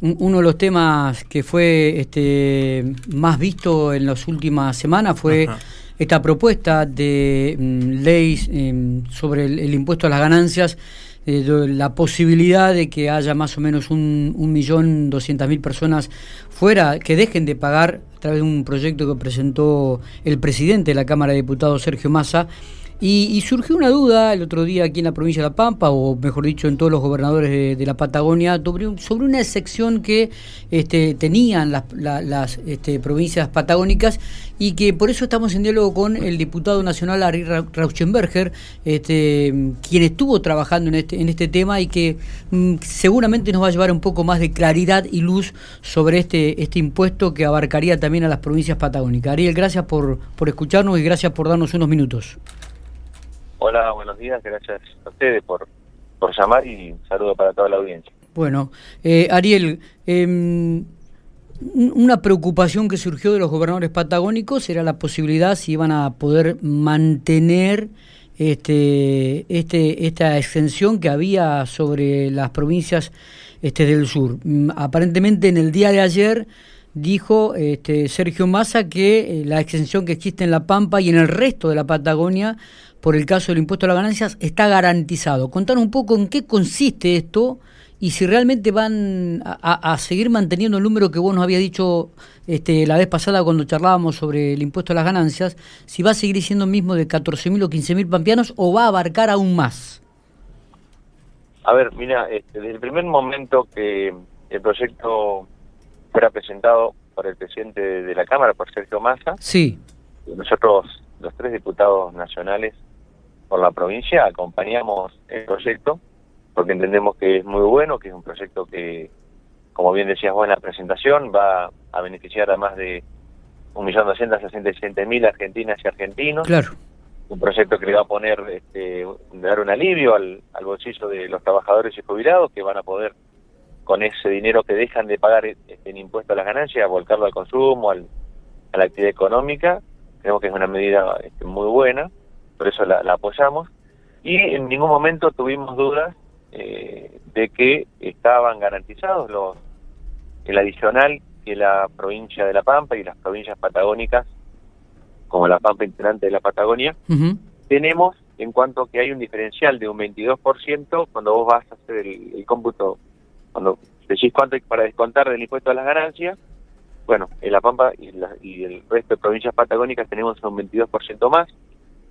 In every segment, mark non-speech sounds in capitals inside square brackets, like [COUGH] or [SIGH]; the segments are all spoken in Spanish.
uno de los temas que fue este, más visto en las últimas semanas fue esta propuesta de mm, ley em, sobre el, impuesto a las ganancias, eh, la posibilidad de que haya más o menos un, un millón doscientas mil personas fuera, que dejen de pagar a través de un proyecto que presentó el presidente de la Cámara de Diputados, Sergio Massa, y, surgió una duda el otro día aquí en la provincia de La Pampa, o mejor dicho, en todos los gobernadores de, la Patagonia, sobre, una excepción que este, tenían las, este, provincias patagónicas y que por eso estamos en diálogo con el diputado nacional Ari Rauschenberger, este, quien estuvo trabajando en este, en este tema y que mm, seguramente nos va a llevar un poco más de claridad y luz sobre este, este impuesto que abarcaría también a las provincias patagónicas. Ariel, gracias por, por escucharnos y gracias por darnos unos minutos. Hola, buenos días, gracias a ustedes por, por llamar y un saludo para toda la audiencia. Bueno, eh, Ariel, em, una preocupación que surgió de los gobernadores patagónicos era la posibilidad si iban a poder mantener este, este, esta extensión que había sobre las provincias este, del sur. Mm, aparentemente en el día de ayer dijo este, Sergio Massa que eh, la extensión que existe en La Pampa y en el resto de la Patagonia por el caso del impuesto a las ganancias está garantizado. Contanos un poco en qué consiste esto y si realmente van a, seguir manteniendo el número que vos nos habías dicho este, la vez pasada cuando charlábamos sobre el impuesto a las ganancias, si va a seguir siendo el mismo de 14.000 o 15.000 pampeanos o va a abarcar aún más. A ver, mira, este, desde el primer momento que el proyecto fuera presentado por el presidente de la Cámara, por Sergio Massa, sí. nosotros, los tres diputados nacionales, por la provincia, acompañamos el proyecto porque entendemos que es muy bueno, que es un proyecto que, como bien decías vos en la presentación, va a beneficiar a más de 1.267.000 argentinas y argentinos. Claro. Un proyecto que le va a poner, este, dar un alivio al, bolsillo de los trabajadores y jubilados que van a poder, con ese dinero que dejan de pagar en impuesto a las ganancias, volcarlo al consumo, al, a la actividad económica. Creemos que es una medida este, muy buena por eso la, apoyamos, y en ningún momento tuvimos dudas eh, de que estaban garantizados los el adicional que la provincia de La Pampa y las provincias patagónicas, como La Pampa integrante de la Patagonia, tenemos en cuanto que hay un diferencial de un 22% cuando vos vas a hacer el, cómputo, cuando decís cuánto hay para descontar del impuesto a las ganancias, bueno, en La Pampa y, y el resto de provincias patagónicas tenemos un 22% más,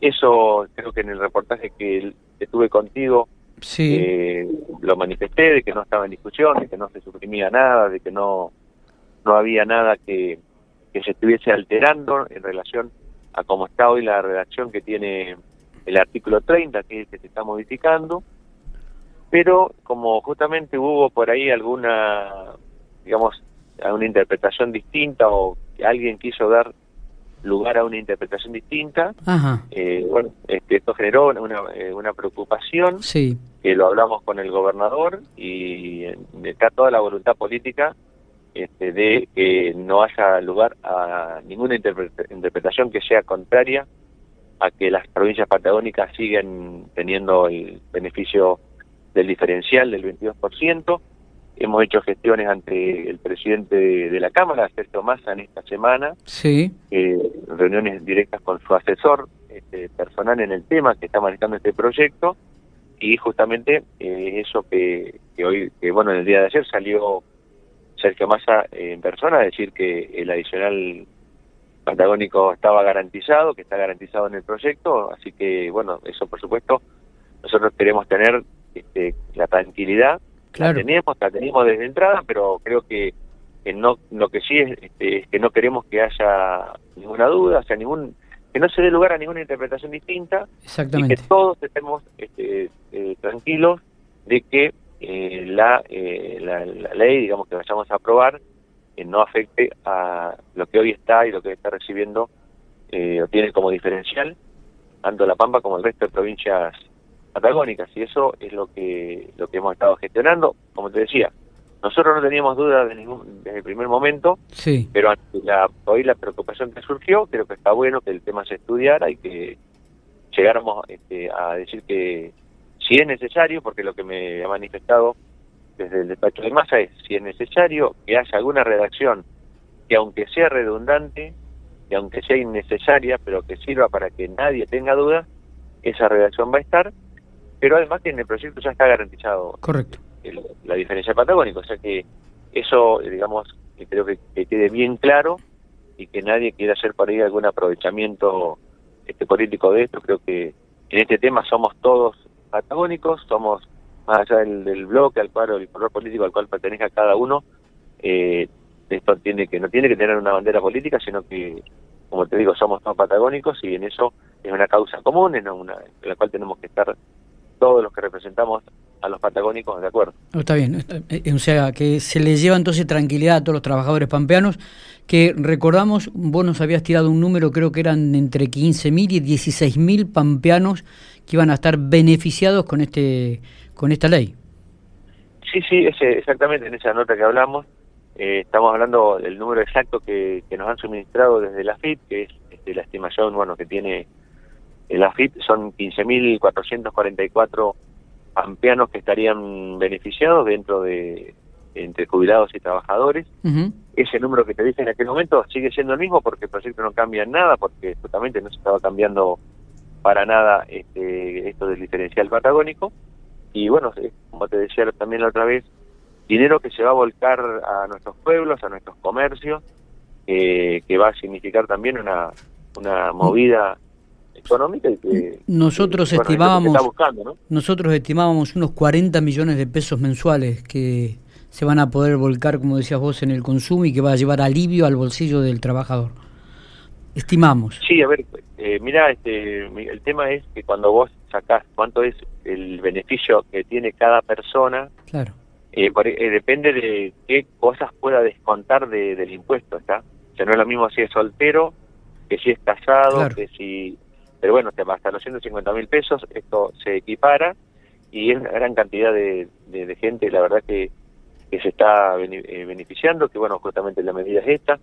eso creo que en el reportaje que, tuve contigo eh, lo manifesté, de que no estaba en discusión, de que no se suprimía nada, de que no, no había nada que, que se estuviese alterando en relación a cómo está hoy la redacción que tiene el artículo 30, que es el que se está modificando, pero como justamente hubo por ahí alguna, digamos, una interpretación distinta o alguien quiso dar lugar a una interpretación distinta. Eh, bueno, este, esto generó una, eh, una preocupación, sí. que lo hablamos con el gobernador y está toda la voluntad política este, de que no haya lugar a ninguna interpretación que sea contraria a que las provincias patagónicas siguen teniendo el beneficio del diferencial del 22%. Hemos hecho gestiones ante el presidente de, la Cámara, Sergio Massa, en esta semana. Sí. Eh, reuniones directas con su asesor este, personal en el tema que está manejando este proyecto. Y justamente eh, eso que, hoy, que bueno, en el día de ayer salió Sergio Massa en persona a decir que el adicional patagónico estaba garantizado, que está garantizado en el proyecto. Así que, bueno, eso por supuesto, nosotros queremos tener este, la tranquilidad Claro. La teníamos, la teníamos desde entrada, pero creo que, no lo que sí este, es, que no queremos que haya ninguna duda, o sea, ningún que no se dé lugar a ninguna interpretación distinta Exactamente. y que todos estemos este, eh, tranquilos de que eh, la, eh, la, ley, digamos, que vayamos a aprobar, no afecte a lo que hoy está y lo que está recibiendo o tiene como diferencial tanto La Pampa como el resto de provincias patagónicas y eso es lo que lo que hemos estado gestionando como te decía nosotros no teníamos dudas de ningún, desde el primer momento sí. pero la, hoy la preocupación que surgió creo que está bueno que el tema se estudiara y que llegáramos este, a decir que si es necesario porque lo que me ha manifestado desde el despacho de masa es si es necesario que haya alguna redacción que aunque sea redundante, que aunque sea innecesaria, pero que sirva para que nadie tenga duda, esa redacción va a estar, pero además que en el proyecto ya está garantizado Correcto. la diferencia patagónica, o sea que eso, digamos, creo que, quede bien claro y que nadie quiera hacer por ahí algún aprovechamiento este político de esto, creo que en este tema somos todos patagónicos, somos más allá del, bloque al cual el color político al cual pertenezca cada uno, eh, esto tiene que no tiene que tener una bandera política, sino que, como te digo, somos todos patagónicos y en eso es una causa común, en, una, en la cual tenemos que estar todos los que representamos a los patagónicos de acuerdo. Está bien, eh, o sea, que se les lleva entonces tranquilidad a todos los trabajadores pampeanos, que recordamos, vos nos habías tirado un número, creo que eran entre 15.000 y 16.000 pampeanos que iban a estar beneficiados con este con esta ley. Sí, sí, ese, exactamente en esa nota que hablamos, eh, estamos hablando del número exacto que, nos han suministrado desde la FIT, que es este, la estimación bueno que tiene la FIT, son 15.444 ampeanos que estarían beneficiados dentro de entre jubilados y trabajadores. Ese número que te dije en aquel momento sigue siendo el mismo porque el proyecto no cambia en nada, porque justamente no se estaba cambiando para nada este, esto del diferencial patagónico. Y bueno, como te decía también la otra vez, dinero que se va a volcar a nuestros pueblos, a nuestros comercios, que va a significar también una, una movida económica y que nosotros estimábamos nosotros estimábamos unos 40 millones de pesos mensuales que se van a poder volcar como decías vos en el consumo y que va a llevar alivio al bolsillo del trabajador. Estimamos. Sí a ver eh, mira este el tema es que cuando vos sacás cuánto es el beneficio que tiene cada persona claro. eh, eh, depende de qué cosas pueda descontar del impuesto, ¿está? O sea, no es lo mismo si es soltero que si es casado, que si... Pero bueno, hasta los 150 mil pesos esto se equipara y es una gran cantidad de, de, gente, la verdad que, que se está eh, beneficiando, que bueno, justamente la medida es esta,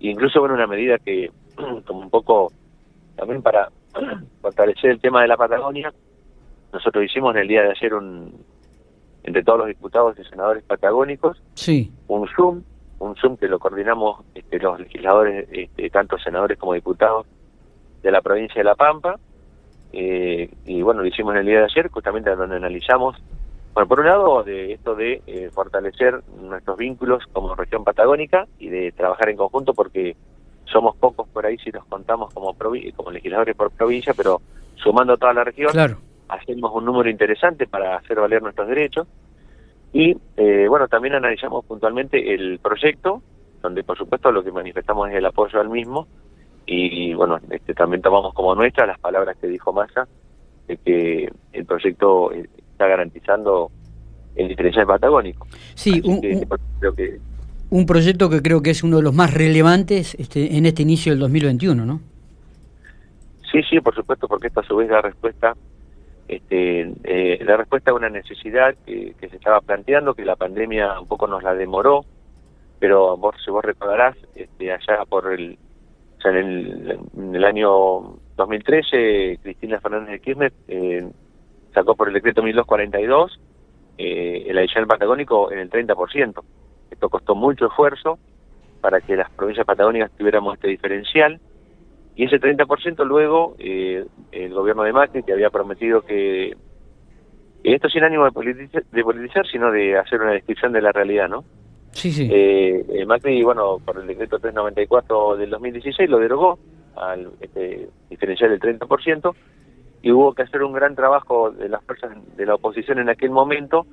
e incluso bueno, una medida que [CLEARS THROAT] como un poco también para [CLEARS THROAT] fortalecer el tema de la Patagonia, nosotros hicimos en el día de ayer un, entre todos los diputados y senadores patagónicos, sí. un Zoom, un Zoom que lo coordinamos este, los legisladores, este, tanto senadores como diputados de la provincia de La Pampa, eh, y bueno, lo hicimos en el día de ayer, justamente donde analizamos, bueno, por un lado, de esto de eh, fortalecer nuestros vínculos como región patagónica y de trabajar en conjunto porque somos pocos por ahí si nos contamos como, como legisladores por provincia, pero sumando toda la región, claro hacemos un número interesante para hacer valer nuestros derechos. Y eh, bueno, también analizamos puntualmente el proyecto, donde por supuesto lo que manifestamos es el apoyo al mismo. Y, bueno, este, también tomamos como nuestras las palabras que dijo Massa, de que el proyecto eh, está garantizando el diferencial patagónico. Sí, un, que, un proyecto que creo que es uno de los más relevantes este, en este inicio del 2021, ¿no? Sí, sí, por supuesto, porque esta a su vez da respuesta este, eh, la respuesta a una necesidad que, se estaba planteando, que la pandemia un poco nos la demoró, pero vos, si vos recordarás, este, allá por el, o sea, en, el, año 2013, Cristina Fernández de Kirchner eh, sacó por el decreto 1242 eh, el adicional patagónico en el 30%. Esto costó mucho esfuerzo para que las provincias patagónicas tuviéramos este diferencial y ese 30% luego eh, el gobierno de Macri, que había prometido que, esto sin ánimo de politizar, sino de hacer una descripción de la realidad, ¿no? Sí, sí. Eh, eh Macri, bueno, por el decreto 394 del 2016 lo derogó al este, diferencial del 30% y hubo que hacer un gran trabajo de las fuerzas de la oposición en aquel momento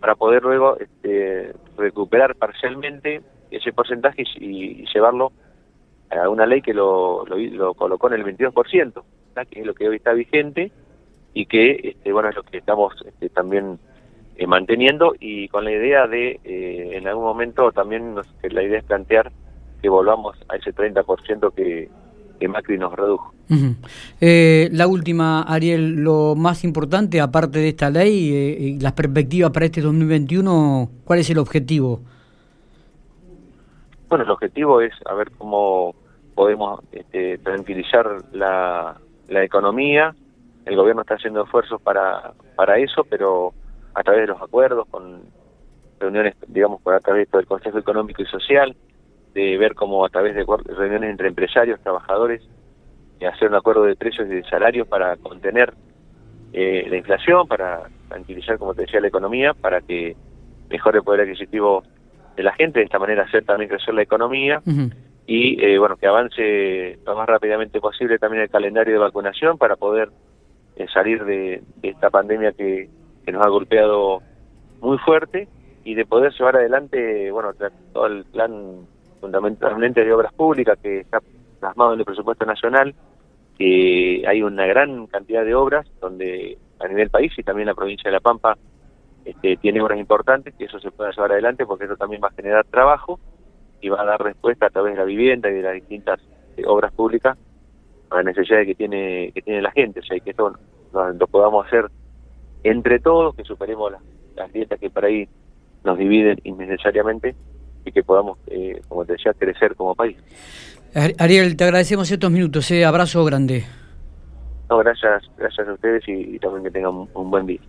para poder luego este, recuperar parcialmente ese porcentaje y llevarlo a una ley que lo, lo, colocó en el 22%, que es lo que hoy está vigente y que, este, bueno, es lo que estamos este, también eh, manteniendo y con la idea de, eh, en algún momento también la idea es plantear que volvamos a ese 30% que, que Macri nos redujo. Eh, la última, Ariel, lo más importante, aparte de esta ley y las perspectivas para este 2021, ¿cuál es el objetivo? Bueno, el objetivo es a ver cómo podemos este, tranquilizar la, la economía. El gobierno está haciendo esfuerzos para, para eso, pero a través de los acuerdos con reuniones, digamos, por a través del Consejo Económico y Social, de ver cómo a través de reuniones entre empresarios, trabajadores, hacer un acuerdo de precios y de salarios para contener eh, la inflación, para tranquilizar, como te decía, la economía, para que mejore el poder adquisitivo de la gente, de esta manera hacer también crecer la economía y, eh, bueno, que avance lo más rápidamente posible también el calendario de vacunación para poder eh, salir de, esta pandemia que, que nos ha golpeado muy fuerte y de poder llevar adelante, bueno, todo el plan fundamentalmente de obras públicas que está plasmado en el presupuesto nacional, que hay una gran cantidad de obras donde a nivel país y también la provincia de La Pampa este, tiene obras importantes, que eso se pueda llevar adelante porque eso también va a generar trabajo y va a dar respuesta a través de la vivienda y de las distintas eh, obras públicas a las necesidades que tiene que tiene la gente, o sea, que esto lo, podamos hacer entre todos, que superemos las, las dietas que por ahí nos dividen innecesariamente y que podamos, eh, como te decía, crecer como país. Ariel, te agradecemos estos minutos, eh. abrazo grande. No, gracias, gracias a ustedes y, también que tengan un buen día.